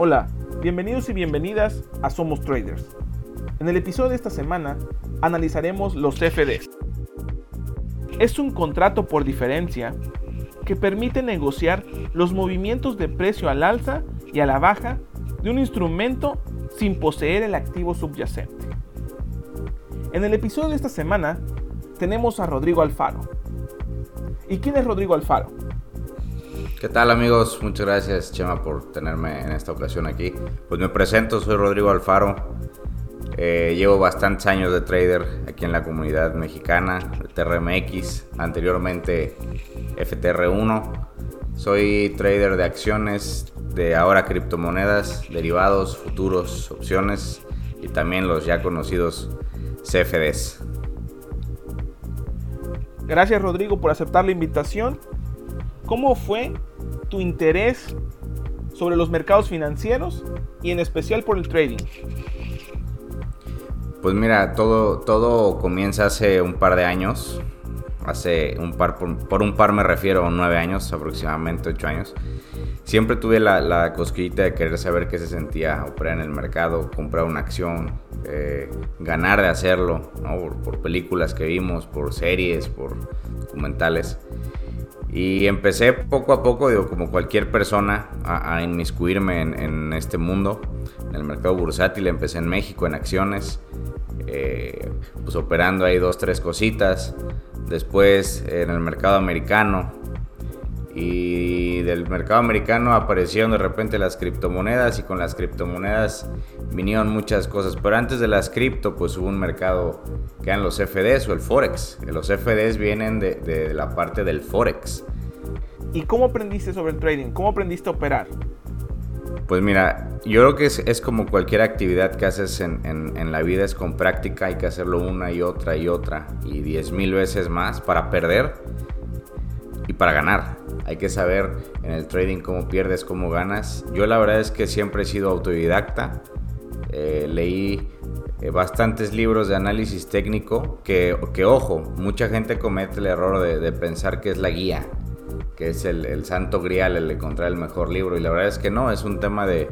Hola, bienvenidos y bienvenidas a Somos Traders. En el episodio de esta semana analizaremos los CFDs. Es un contrato por diferencia que permite negociar los movimientos de precio al alza y a la baja de un instrumento sin poseer el activo subyacente. En el episodio de esta semana tenemos a Rodrigo Alfaro. ¿Y quién es Rodrigo Alfaro? ¿Qué tal amigos? Muchas gracias Chema por tenerme en esta ocasión aquí. Pues me presento, soy Rodrigo Alfaro. Eh, llevo bastantes años de trader aquí en la comunidad mexicana, TRMX, anteriormente FTR1. Soy trader de acciones, de ahora criptomonedas, derivados, futuros, opciones y también los ya conocidos CFDs. Gracias Rodrigo por aceptar la invitación. ¿Cómo fue tu interés sobre los mercados financieros y en especial por el trading? Pues mira, todo, todo comienza hace un par de años. Hace un par, por, un par me refiero a nueve años, aproximadamente ocho años. Siempre tuve la, la, cosquillita de querer saber qué se sentía operar en el mercado, comprar una acción, eh, ganar de hacerlo, por, por, películas que vimos, por series, por documentales. Y empecé poco a poco, digo, como cualquier persona, a, inmiscuirme en, este mundo, en el mercado bursátil. Empecé en México en acciones, eh, pues operando ahí dos, tres cositas. Después en el mercado americano, y del mercado americano aparecieron de repente las criptomonedas y con las criptomonedas vinieron muchas cosas. Pero antes de las cripto, pues hubo un mercado que eran los FDs o el Forex. Los FDs vienen de, la parte del Forex. ¿Y cómo aprendiste sobre el trading? ¿Cómo aprendiste a operar? Pues mira, yo creo que es, como cualquier actividad que haces en, en, la vida, es con práctica, hay que hacerlo una y otra y otra y diez mil veces más para perder y para ganar. Hay que saber en el trading cómo pierdes, cómo ganas. Yo la verdad es que siempre he sido autodidacta. Eh, leí eh, bastantes libros de análisis técnico que, que, ojo, mucha gente comete el error de, pensar que es la guía, que es el, santo grial el de encontrar el mejor libro. Y la verdad es que no, es un tema de,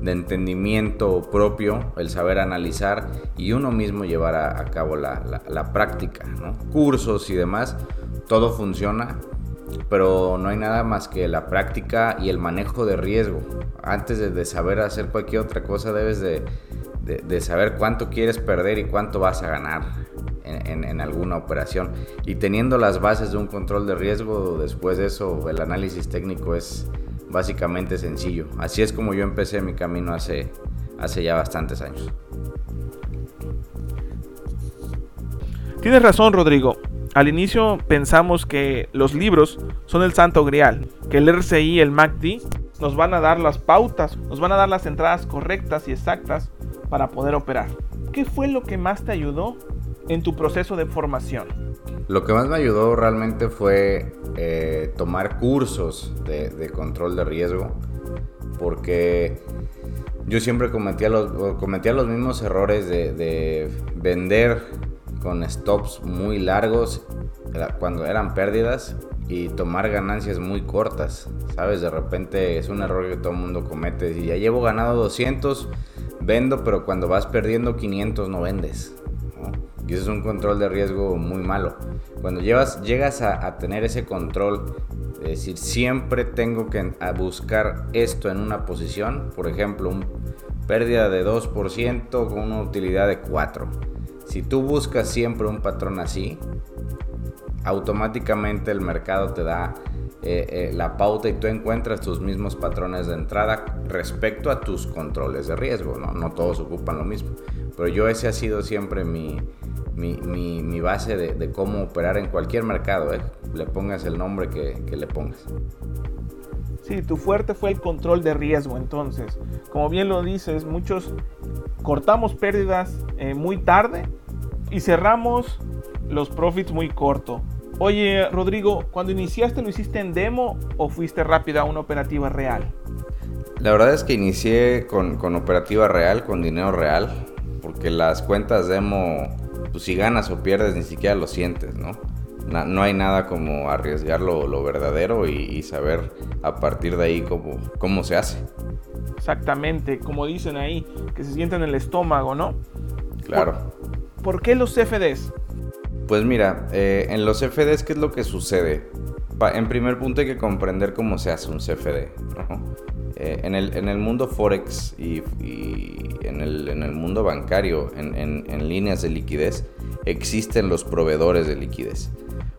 de entendimiento propio, el saber analizar y uno mismo llevar a, cabo la, la, práctica, cursos y demás. Todo funciona pero no hay nada más que la práctica y el manejo de riesgo. Antes de, saber hacer cualquier otra cosa, debes de, saber cuánto quieres perder y cuánto vas a ganar en, alguna operación. Y teniendo las bases de un control de riesgo, después de eso, el análisis técnico es básicamente sencillo. Así es como yo empecé mi camino hace, hace ya bastantes años. Tienes razón, Rodrigo. Al inicio pensamos que los libros son el santo grial, que el RCI y el MACD nos van a dar las pautas, nos van a dar las entradas correctas y exactas para poder operar. ¿Qué fue lo que más te ayudó en tu proceso de formación? Lo que más me ayudó realmente fue eh, tomar cursos de, control de riesgo, porque yo siempre cometía los, cometía los mismos errores de vender con stops muy largos cuando eran pérdidas y tomar ganancias muy cortas. Sabes, de repente es un error que todo el mundo comete. Si ya llevo ganado 200, vendo, pero cuando vas perdiendo 500 no vendes. Y eso es un control de riesgo muy malo. Cuando llegas a, tener ese control, es decir, siempre tengo que buscar esto en una posición, por ejemplo, un pérdida de 2% con una utilidad de 4 si tú buscas siempre un patrón así, automáticamente el mercado te da eh, eh, la pauta y tú encuentras tus mismos patrones de entrada respecto a tus controles de riesgo. No, todos ocupan lo mismo. Pero yo ese ha sido siempre mi, mi, base de, cómo operar en cualquier mercado. ¿eh? Le pongas el nombre que, que le pongas. Sí, tu fuerte fue el control de riesgo entonces. Como bien lo dices, muchos cortamos pérdidas muy tarde y cerramos los profits muy corto. Oye, Rodrigo, cuando iniciaste lo hiciste en demo o fuiste rápido a una operativa real? La verdad es que inicié con, con operativa real, con dinero real, porque las cuentas demo, pues si ganas o pierdes ni siquiera lo sientes, ¿no? no hay nada como arriesgar lo, verdadero y, saber a partir de ahí cómo, cómo se hace. Exactamente, como dicen ahí, que se sienta en el estómago, ¿no? Claro. ¿Por, qué los CFDs? Pues mira, eh, en los CFDs, ¿qué es lo que sucede? En primer punto hay que comprender cómo se hace un CFD. Eh, en, el, mundo Forex y, en, el, en, el, mundo bancario, en, en, líneas de liquidez, existen los proveedores de liquidez.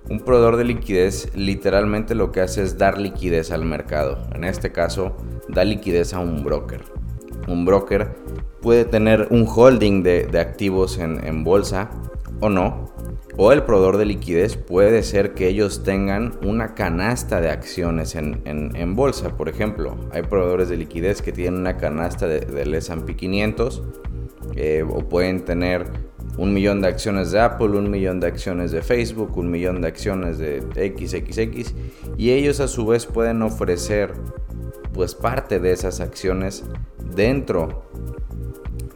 Un proveedor de liquidez literalmente lo que hace es dar liquidez al mercado. En este caso, da liquidez a un broker. Un broker puede tener un holding de, de activos en bolsa o no, o el proveedor de liquidez puede ser que ellos tengan una canasta de acciones en, bolsa. Por ejemplo, hay proveedores de liquidez que tienen una canasta del S&P 500 eh, o pueden tener un millón de acciones de Apple, un millón de acciones de Facebook, un millón de acciones de XXX y ellos a su vez pueden ofrecer pues parte de esas acciones dentro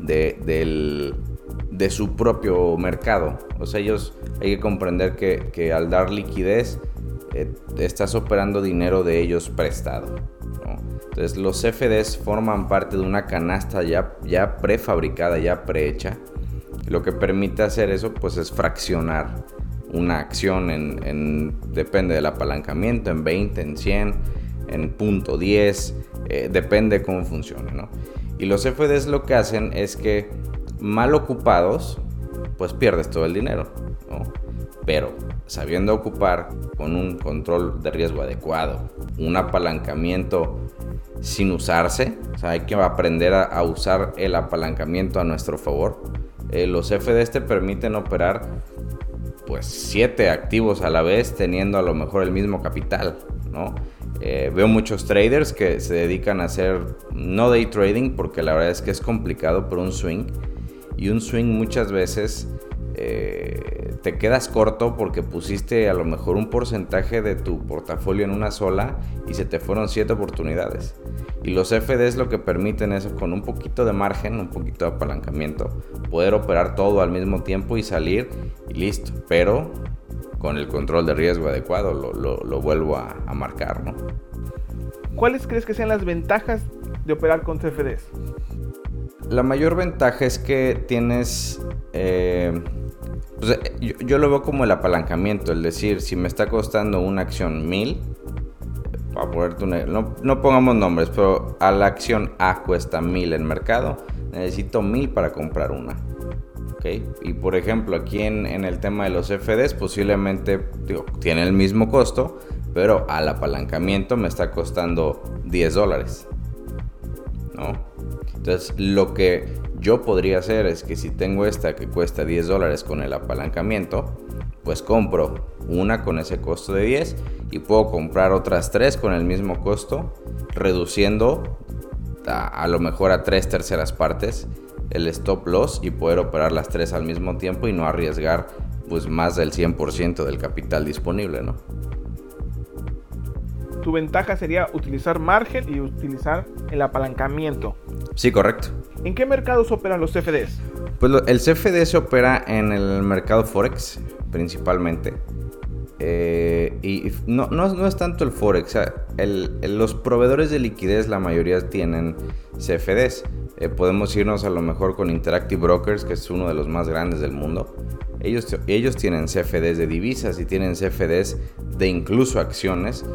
del de su propio mercado. O sea, ellos hay que comprender que, al dar liquidez eh, estás operando dinero de ellos prestado. Entonces los CFDs forman parte de una canasta ya, ya prefabricada, ya prehecha. Lo que permite hacer eso pues es fraccionar una acción en, depende del apalancamiento, en 20, en 100, en punto 10, eh, depende cómo funcione. Y los CFDs lo que hacen es que mal ocupados, pues pierdes todo el dinero, Pero sabiendo ocupar con un control de riesgo adecuado, un apalancamiento sin usarse, o sea, hay que aprender a, usar el apalancamiento a nuestro favor. Eh, los FDs te permiten operar pues siete activos a la vez teniendo a lo mejor el mismo capital, ¿no? Eh, veo muchos traders que se dedican a hacer no day trading porque la verdad es que es complicado, pero un swing y un swing muchas veces eh, te quedas corto porque pusiste a lo mejor un porcentaje de tu portafolio en una sola y se te fueron siete oportunidades. Y los FDs lo que permiten es con un poquito de margen, un poquito de apalancamiento, poder operar todo al mismo tiempo y salir y listo. Pero con el control de riesgo adecuado, lo, vuelvo a, a marcar. ¿no? ¿Cuáles crees que sean las ventajas de operar con CFDs? La mayor ventaja es que tienes... Eh, pues, yo, lo veo como el apalancamiento, es decir, si me está costando una acción 1000, para ponerte no, no, pongamos nombres, pero a la acción A cuesta 1000 en mercado, necesito 1000 para comprar una. Y por ejemplo, aquí en, el tema de los FDs, posiblemente tiene el mismo costo, pero al apalancamiento me está costando 10 dólares. ¿No? Entonces, lo que yo podría hacer es que si tengo esta que cuesta 10 dólares con el apalancamiento, pues compro una con ese costo de 10 y puedo comprar otras tres con el mismo costo, reduciendo a, lo mejor a tres terceras partes el stop loss y poder operar las tres al mismo tiempo y no arriesgar pues más del 100% del capital disponible, ¿no? Tu ventaja sería utilizar margen y utilizar el apalancamiento. Sí, correcto. ¿En qué mercados operan los CFDs? Pues el CFD se opera en el mercado Forex principalmente. Eh, y no, no, es tanto el Forex, los proveedores de liquidez la mayoría tienen CFDs. Eh, podemos irnos a lo mejor con Interactive Brokers, que es uno de los más grandes del mundo. Ellos, ellos tienen CFDs de divisas y tienen CFDs de incluso acciones,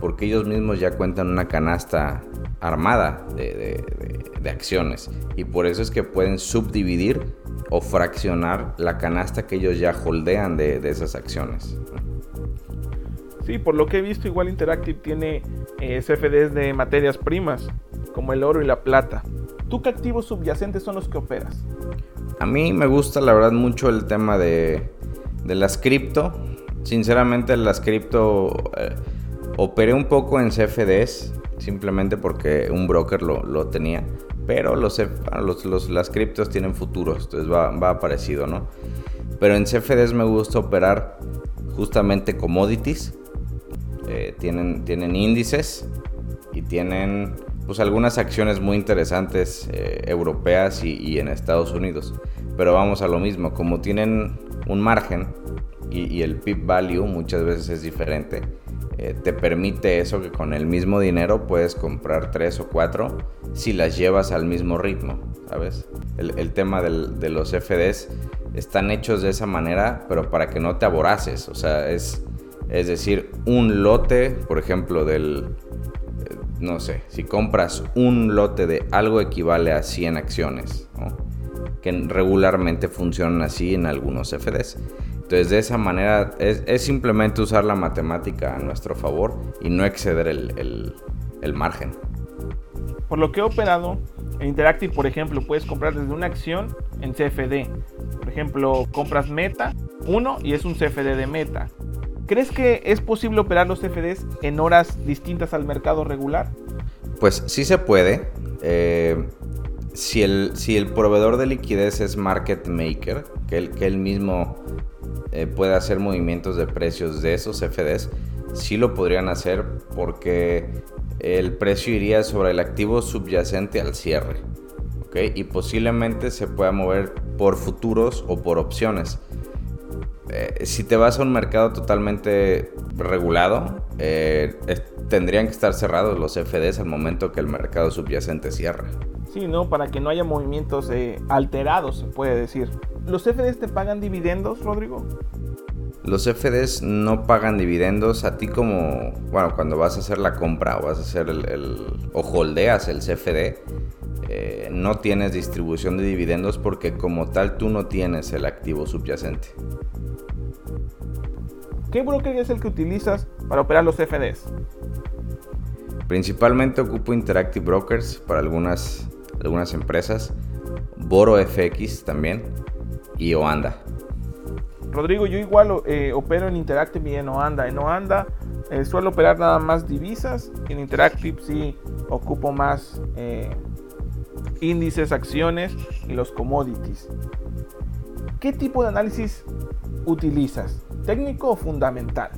porque ellos mismos ya cuentan una canasta armada de, acciones. Y por eso es que pueden subdividir o fraccionar la canasta que ellos ya holdean de, esas acciones. Sí, por lo que he visto, igual Interactive tiene eh, CFDs de materias primas, como el oro y la plata. ¿Tú qué activos subyacentes son los que operas? A mí me gusta la verdad mucho el tema de, de las cripto. Sinceramente las cripto eh, operé un poco en CFDs, simplemente porque un broker lo, tenía. Pero los, los, las criptos tienen futuros, entonces va, va parecido, ¿no? Pero en CFDs me gusta operar justamente commodities. Eh, tienen, tienen índices y tienen pues algunas acciones muy interesantes eh, europeas y, en Estados Unidos. Pero vamos a lo mismo, como tienen un margen, y, el PIP value muchas veces es diferente. Eh, te permite eso que con el mismo dinero puedes comprar tres o cuatro si las llevas al mismo ritmo, ¿sabes? El, tema de los FDs están hechos de esa manera, pero para que no te aboraces, o sea, es, es decir, un lote, por ejemplo, del, eh, no sé, si compras un lote de algo equivale a 100 acciones, que regularmente funcionan así en algunos FDs. Entonces de esa manera es, simplemente usar la matemática a nuestro favor y no exceder el, el margen. Por lo que he operado, en Interactive, por ejemplo, puedes comprar desde una acción en CFD. Por ejemplo, compras Meta 1 y es un CFD de Meta. ¿Crees que es posible operar los CFDs en horas distintas al mercado regular? Pues sí se puede. Eh, si, el, si el proveedor de liquidez es market maker, que él, que él mismo eh, puede hacer movimientos de precios de esos CFDs, sí lo podrían hacer porque el precio iría sobre el activo subyacente al cierre. Y posiblemente se pueda mover por futuros o por opciones. Eh, si te vas a un mercado totalmente regulado, eh, tendrían que estar cerrados los FDs al momento que el mercado subyacente cierra. Sí, ¿no? Para que no haya movimientos eh, alterados, se puede decir. ¿Los FDs te pagan dividendos, Rodrigo? Los FDs no pagan dividendos a ti como, bueno, cuando vas a hacer la compra o vas a hacer el, o holdeas el CFD, eh, no tienes distribución de dividendos porque como tal tú no tienes el activo subyacente. ¿Qué broker es el que utilizas para operar los CFDs? Principalmente ocupo Interactive Brokers para algunas, algunas empresas, Boro FX también y Oanda. Rodrigo, yo igual eh, opero en Interactive y en Oanda. En Oanda eh, suelo operar nada más divisas. En Interactive sí ocupo más eh, índices, acciones y los commodities. ¿Qué tipo de análisis utilizas? ¿Técnico o fundamental?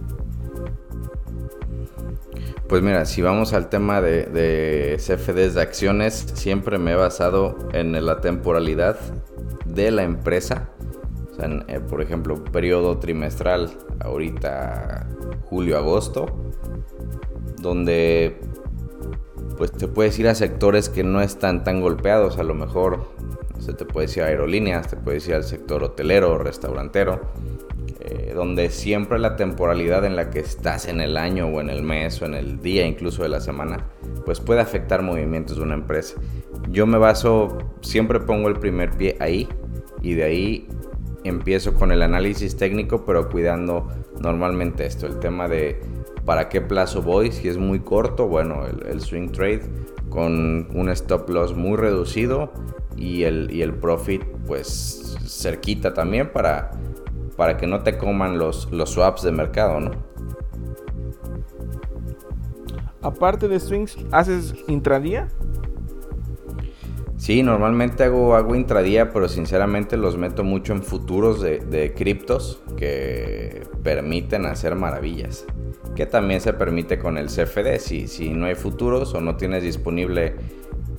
Pues mira, si vamos al tema de, CFDs de acciones, siempre me he basado en la temporalidad de la empresa eh, por ejemplo, periodo trimestral, ahorita julio-agosto, donde pues te puedes ir a sectores que no están tan golpeados, a lo mejor se te puede ir a aerolíneas, te puedes ir al sector hotelero, restaurantero, eh, donde siempre la temporalidad en la que estás en el año o en el mes o en el día incluso de la semana, pues puede afectar movimientos de una empresa. Yo me baso, siempre pongo el primer pie ahí y de ahí empiezo con el análisis técnico, pero cuidando normalmente esto, el tema de para qué plazo voy, si es muy corto, bueno, el, swing trade con un stop loss muy reducido y el, y el profit pues cerquita también para, para que no te coman los, los swaps de mercado, ¿no? Aparte de swings, ¿haces intradía? Sí, normalmente hago, hago intradía, pero sinceramente los meto mucho en futuros de, criptos que permiten hacer maravillas. Que también se permite con el CFD. Si, si no hay futuros o no tienes disponible,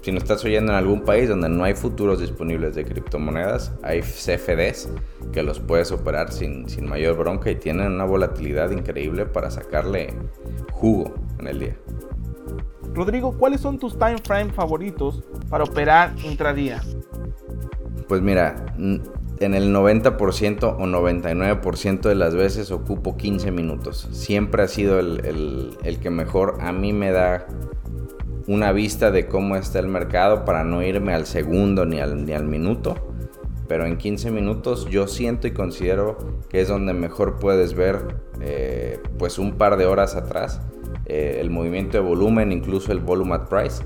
si no estás oyendo en algún país donde no hay futuros disponibles de criptomonedas, hay CFDs que los puedes operar sin, sin mayor bronca y tienen una volatilidad increíble para sacarle jugo en el día. Rodrigo, ¿cuáles son tus time frame favoritos para operar intradía? Pues mira, en el 90% o 99% de las veces ocupo 15 minutos. Siempre ha sido el, que mejor a mí me da una vista de cómo está el mercado para no irme al segundo ni al, ni al minuto. Pero en 15 minutos yo siento y considero que es donde mejor puedes ver eh, pues un par de horas atrás eh, el movimiento de volumen, incluso el volume at price,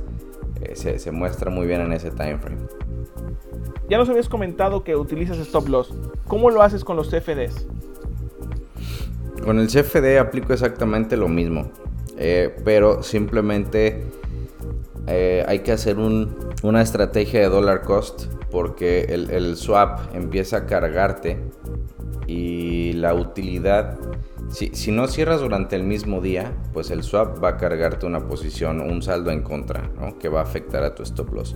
eh, se, muestra muy bien en ese time frame. Ya nos habías comentado que utilizas stop loss. ¿Cómo lo haces con los CFDs? Con el CFD aplico exactamente lo mismo, eh, pero simplemente hay que hacer una estrategia de dollar cost porque el swap empieza a cargarte y la utilidad si, no cierras durante el mismo día, pues el swap va a cargarte una posición, un saldo en contra, que va a afectar a tu stop loss.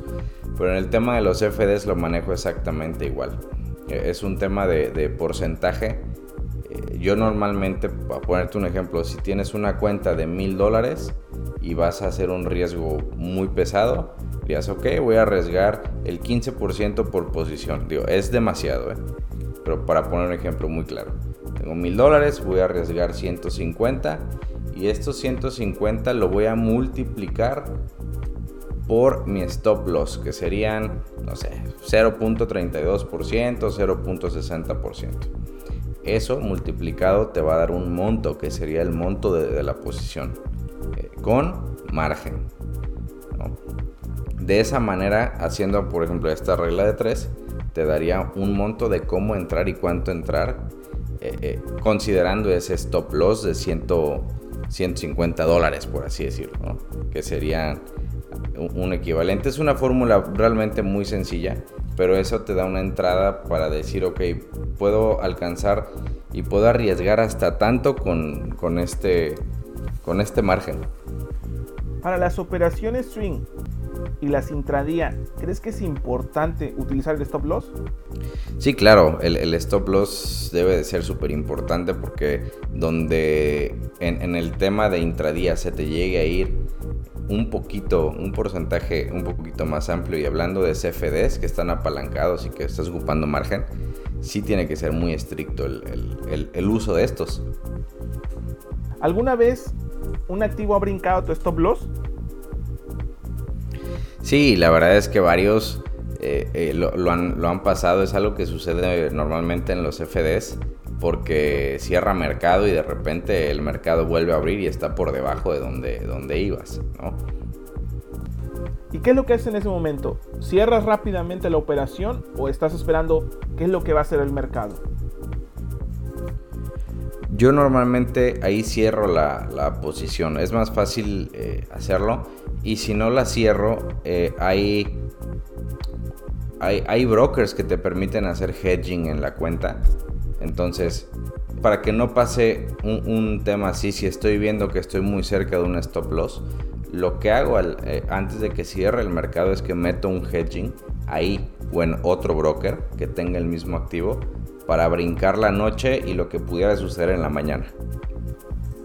Pero en el tema de los FDs lo manejo exactamente igual. Eh, es un tema de, porcentaje eh, yo normalmente, para ponerte un ejemplo, si tienes una cuenta de mil dólares y vas a hacer un riesgo muy pesado, dirías, ok, voy a arriesgar el 15% por posición. Digo, es demasiado, ¿eh? pero para poner un ejemplo muy claro. Tengo mil dólares, voy a arriesgar 150 y estos 150 lo voy a multiplicar por mi stop loss, que serían, no sé, 0.32%, 0.60%. Eso multiplicado te va a dar un monto, que sería el monto de, la posición, eh, con margen. De esa manera, haciendo por ejemplo esta regla de 3, te daría un monto de cómo entrar y cuánto entrar, eh, eh, considerando ese stop loss de 150 dólares, por así decirlo, que sería un equivalente. Es una fórmula realmente muy sencilla, pero eso te da una entrada para decir, ok, puedo alcanzar y puedo arriesgar hasta tanto con, con este, con este margen. Para las operaciones swing y las intradía, ¿crees que es importante utilizar el stop loss? Sí, claro, el, stop loss debe de ser súper importante porque donde en, en, el tema de intradía se te llegue a ir un poquito, un porcentaje un poquito más amplio y hablando de CFDs que están apalancados y que estás ocupando margen, sí tiene que ser muy estricto el, uso de estos. ¿Alguna vez un activo ha brincado tu stop loss? Sí, la verdad es que varios eh, eh, lo, han, lo, han, pasado, es algo que sucede normalmente en los CFDs porque cierra mercado y de repente el mercado vuelve a abrir y está por debajo de donde, donde ibas, ¿no? ¿Y qué es lo que haces en ese momento? ¿Cierras rápidamente la operación o estás esperando qué es lo que va a hacer el mercado? Yo normalmente ahí cierro la, posición, es más fácil eh, hacerlo. Y si no la cierro eh, hay, hay, hay brokers que te permiten hacer hedging en la cuenta. Entonces, para que no pase un, tema así, si estoy viendo que estoy muy cerca de un stop loss, lo que hago eh, antes de que cierre el mercado es que meto un hedging ahí o en otro broker que tenga el mismo activo para brincar la noche y lo que pudiera suceder en la mañana.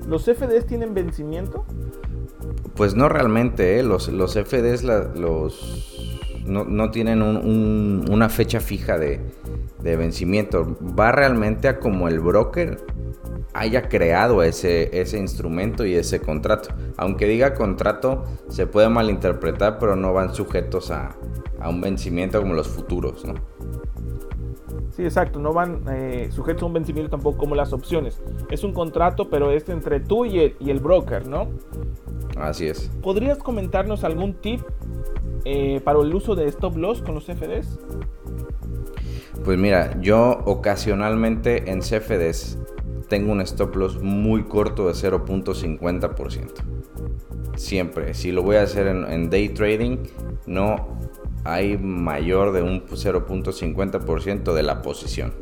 ¿Los FDs tienen vencimiento? Pues no realmente, ¿eh? los, los FDs los, no, tienen una fecha fija de, de vencimiento. Va realmente a como el broker haya creado ese, ese instrumento y ese contrato. Aunque diga contrato, se puede malinterpretar, pero no van sujetos a, un vencimiento como los futuros, ¿no? Sí, exacto, no van eh, sujetos a un vencimiento tampoco como las opciones. Es un contrato, pero es entre tú y el, y el broker, ¿no? Así es. ¿Podrías comentarnos algún tip eh, para el uso de stop loss con los FDs? Pues mira, yo ocasionalmente en CFDs tengo un stop loss muy corto de 0.50%. Siempre. Si lo voy a hacer en, day trading, no hay mayor de un 0.50% de la posición.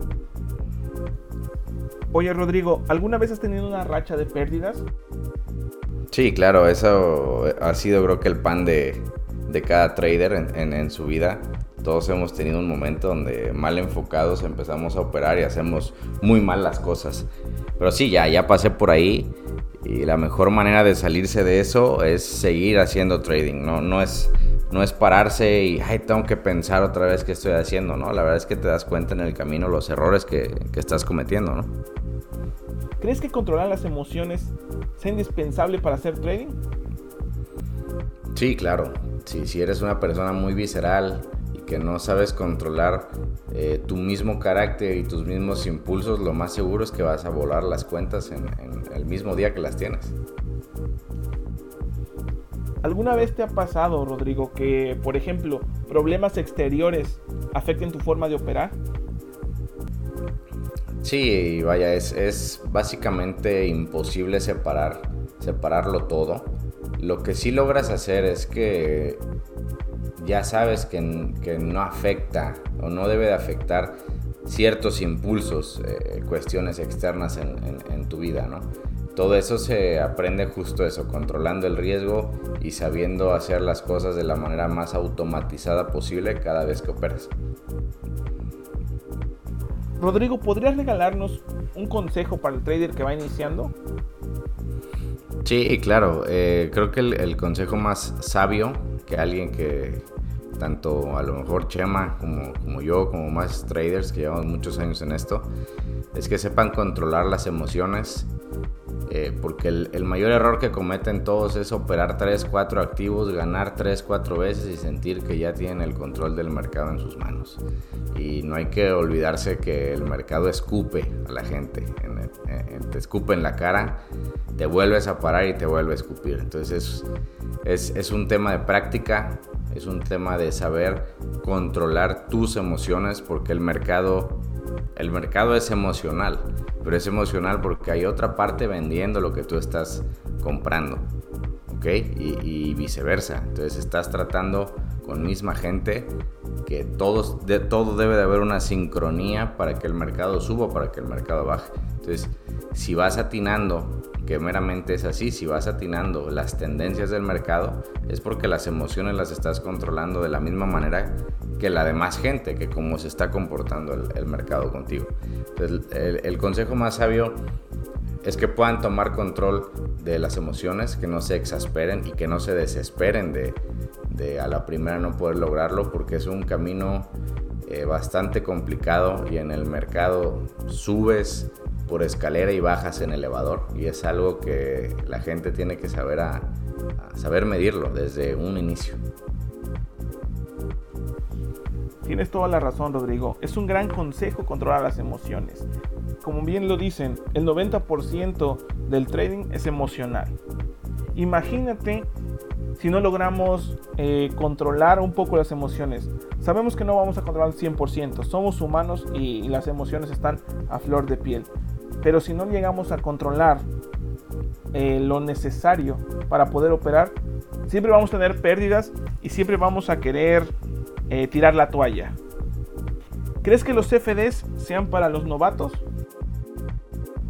Oye Rodrigo, ¿alguna vez has tenido una racha de pérdidas? Sí, claro, eso ha sido creo que el pan de, cada trader en su vida todos hemos tenido un momento donde mal enfocados empezamos a operar y hacemos muy mal las cosas. Pero sí, ya, ya pasé por ahí y la mejor manera de salirse de eso es seguir haciendo trading, ¿no? No es, no es pararse y, ay, tengo que pensar otra vez qué estoy haciendo, ¿no? La verdad es que te das cuenta en el camino los errores que, que estás cometiendo, ¿no? ¿Crees que controlar las emociones sea indispensable para hacer trading? Sí, claro. Sí, si eres una persona muy visceral, que no sabes controlar eh, tu mismo carácter y tus mismos impulsos, lo más seguro es que vas a volar las cuentas en, el mismo día que las tienes. ¿Alguna vez te ha pasado, Rodrigo, que, por ejemplo, problemas exteriores afecten tu forma de operar? Sí, vaya, es, es básicamente imposible separar, separarlo todo. Lo que sí logras hacer es que ya sabes que, no afecta o no debe de afectar ciertos impulsos, eh, cuestiones externas en, tu vida, ¿no? Todo eso se aprende justo eso, controlando el riesgo y sabiendo hacer las cosas de la manera más automatizada posible cada vez que operas. Rodrigo, ¿podrías regalarnos un consejo para el trader que va iniciando? Sí, claro. Eh, creo que el, consejo más sabio que alguien que, tanto a lo mejor Chema como, como yo, como más traders que llevamos muchos años en esto, es que sepan controlar las emociones eh, porque el, mayor error que cometen todos es operar 3, 4 activos, ganar 3, 4 veces y sentir que ya tienen el control del mercado en sus manos. Y no hay que olvidarse que el mercado escupe a la gente, te escupe en la cara, te vuelves a parar y te vuelve a escupir. Entonces es, es un tema de práctica, es un tema de saber controlar tus emociones porque el mercado, el mercado es emocional pero es emocional porque hay otra parte vendiendo lo que tú estás comprando, ¿ok? Y, viceversa. Entonces estás tratando con misma gente que de, todo debe de haber una sincronía para que el mercado suba, para que el mercado baje. Entonces, si vas atinando, que meramente es así, si vas atinando las tendencias del mercado, es porque las emociones las estás controlando de la misma manera que la demás gente, que como se está comportando el, mercado contigo. el, consejo más sabio es que puedan tomar control de las emociones, que no se exasperen y que no se desesperen de, de a la primera no poder lograrlo, porque es un camino eh, bastante complicado y en el mercado subes por escalera y bajas en elevador y es algo que la gente tiene que saber a saber medirlo desde un inicio. Tienes toda la razón, Rodrigo. Es un gran consejo controlar las emociones. Como bien lo dicen, el 90% del trading es emocional. Imagínate si no logramos eh, controlar un poco las emociones. Sabemos que no vamos a controlar al 100%, somos humanos y las emociones están a flor de piel. Pero si no llegamos a controlar eh, lo necesario para poder operar, siempre vamos a tener pérdidas y siempre vamos a querer eh, tirar la toalla. ¿Crees que los CFDs sean para los novatos?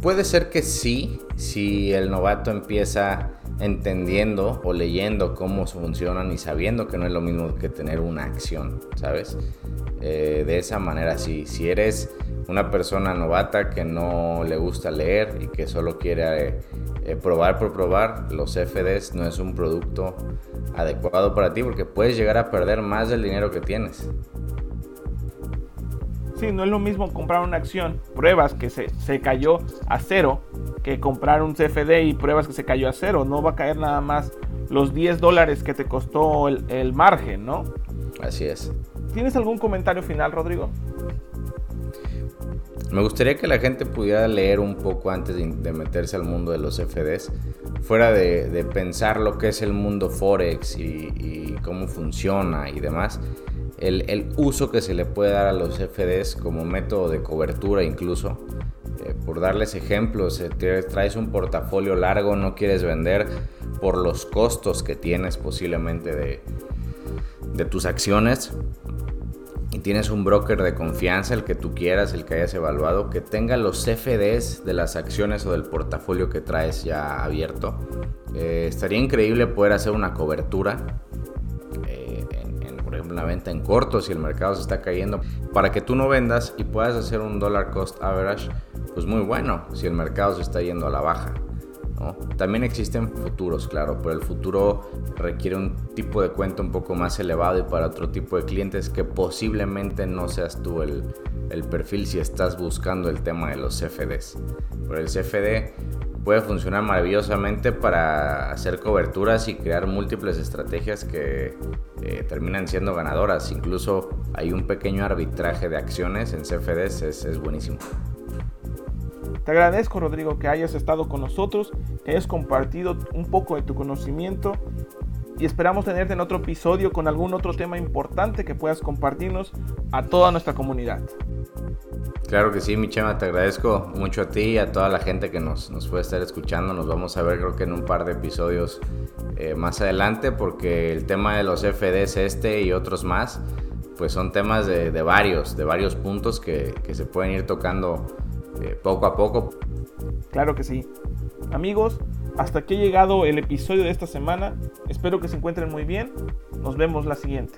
Puede ser que sí, si el novato empieza entendiendo o leyendo cómo funcionan y sabiendo que no es lo mismo que tener una acción, ¿sabes? Eh, de esa manera, sí. Si eres una persona novata que no le gusta leer y que solo quiere eh, probar por probar, los CFDs no es un producto adecuado para ti porque puedes llegar a perder más del dinero que tienes. Sí, no es lo mismo comprar una acción, pruebas que se, se, cayó a cero, que comprar un CFD y pruebas que se cayó a cero. No va a caer nada más los 10 dólares que te costó el, el margen, ¿no? Así es. ¿Tienes algún comentario final, Rodrigo? Me gustaría que la gente pudiera leer un poco antes de, meterse al mundo de los FDs, fuera de, pensar lo que es el mundo Forex y, cómo funciona y demás. El, uso que se le puede dar a los FDs como método de cobertura incluso. Eh, por darles ejemplos, traes un portafolio largo, no quieres vender por los costos que tienes posiblemente de tus acciones y tienes un broker de confianza, el que tú quieras, el que hayas evaluado, que tenga los CFDs de las acciones o del portafolio que traes ya abierto. Eh, estaría increíble poder hacer una cobertura, eh, en, por ejemplo, una venta en corto si el mercado se está cayendo, para que tú no vendas y puedas hacer un dollar cost average, pues muy bueno si el mercado se está yendo a la baja. También existen futuros, claro, pero el futuro requiere un tipo de cuenta un poco más elevado y para otro tipo de clientes que posiblemente no seas tú el, perfil si estás buscando el tema de los CFDs. Pero el CFD puede funcionar maravillosamente para hacer coberturas y crear múltiples estrategias que eh, terminan siendo ganadoras. Incluso hay un pequeño arbitraje de acciones en CFDs, es buenísimo. Te agradezco, Rodrigo, que hayas estado con nosotros, que hayas compartido un poco de tu conocimiento y esperamos tenerte en otro episodio con algún otro tema importante que puedas compartirnos a toda nuestra comunidad. Claro que sí, mi chema, te agradezco mucho a ti y a toda la gente que nos, nos puede estar escuchando. Nos vamos a ver creo que en un par de episodios eh, más adelante porque el tema de los FDs este y otros más, pues son temas de, varios, de varios puntos que, que se pueden ir tocando eh, poco a poco. Claro que sí. Amigos, hasta aquí ha llegado el episodio de esta semana. Espero que se encuentren muy bien. Nos vemos la siguiente.